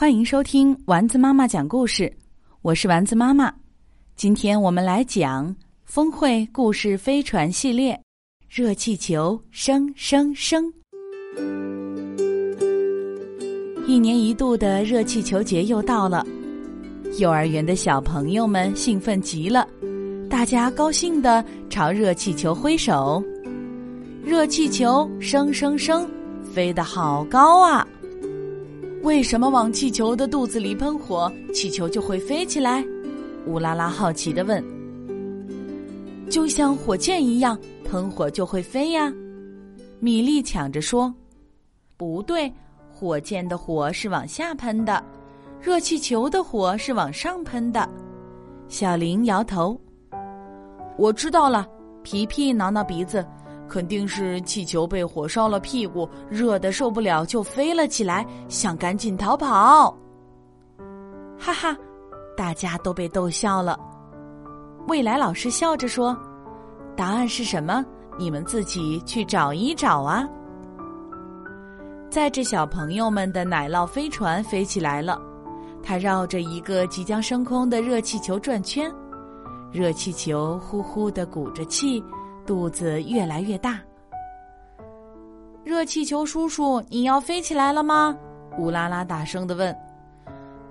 欢迎收听丸子妈妈讲故事，我是丸子妈妈。今天我们来讲《峰会故事飞船》系列，《热气球升升升》。一年一度的热气球节又到了，幼儿园的小朋友们兴奋极了，大家高兴的朝热气球挥手。热气球升升升，飞得好高啊！为什么往气球的肚子里喷火，气球就会飞起来？乌拉拉好奇的问。就像火箭一样，喷火就会飞呀。米莉抢着说：“不对，火箭的火是往下喷的，热气球的火是往上喷的。”小林摇头。我知道了，皮皮挠挠鼻子。肯定是气球被火烧了屁股，热的受不了，就飞了起来，想赶紧逃跑。哈哈，大家都被逗笑了。未来老师笑着说：“答案是什么？你们自己去找一找啊。”载着小朋友们的奶酪飞船飞起来了，它绕着一个即将升空的热气球转圈，热气球呼呼的鼓着气。肚子越来越大。热气球叔叔，你要飞起来了吗？乌拉拉大声的问。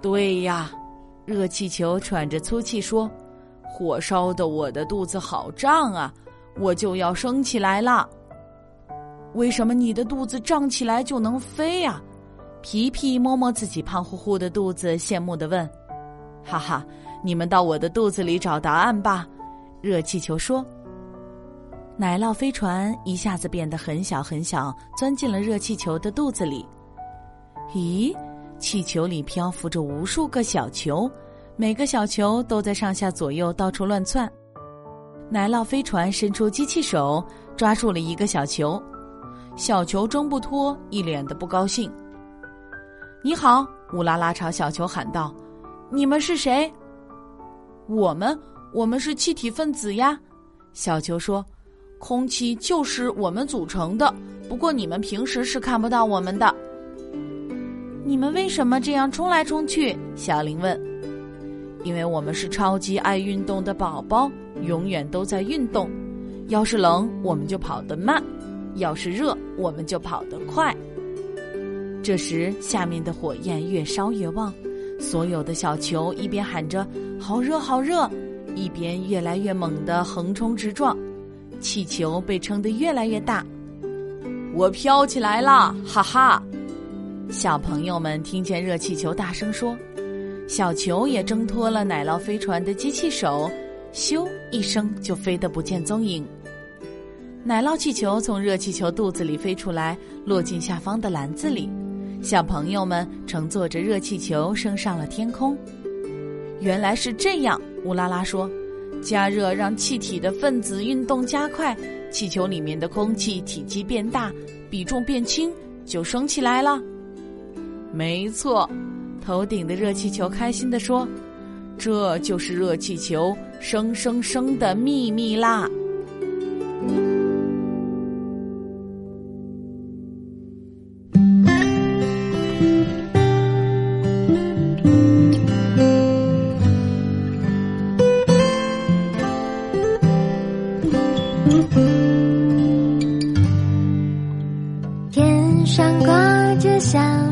对呀，热气球喘着粗气说：“火烧的我的肚子好胀啊，我就要升起来了。”为什么你的肚子胀起来就能飞呀？皮皮摸摸自己胖乎乎的肚子，羡慕的问。哈哈，你们到我的肚子里找答案吧。热气球说。奶酪飞船一下子变得很小很小，钻进了热气球的肚子里。咦，气球里漂浮着无数个小球，每个小球都在上下左右到处乱窜。奶酪飞船伸出机器手，抓住了一个小球，小球挣不脱，一脸的不高兴。你好，乌拉拉朝小球喊道：“你们是谁？”“我们，我们是气体分子呀。”小球说。空气就是我们组成的，不过你们平时是看不到我们的。你们为什么这样冲来冲去？小林问。因为我们是超级爱运动的宝宝，永远都在运动。要是冷，我们就跑得慢；要是热，我们就跑得快。这时，下面的火焰越烧越旺，所有的小球一边喊着“好热，好热”，一边越来越猛地横冲直撞。气球被撑得越来越大，我飘起来了，哈哈！小朋友们听见热气球大声说，小球也挣脱了奶酪飞船的机器手，咻一声就飞得不见踪影。奶酪气球从热气球肚子里飞出来，落进下方的篮子里。小朋友们乘坐着热气球升上了天空。原来是这样，乌拉拉说。加热让气体的分子运动加快，气球里面的空气体积变大，比重变轻，就升起来了。没错，头顶的热气球开心地说：“这就是热气球升升升的秘密啦。”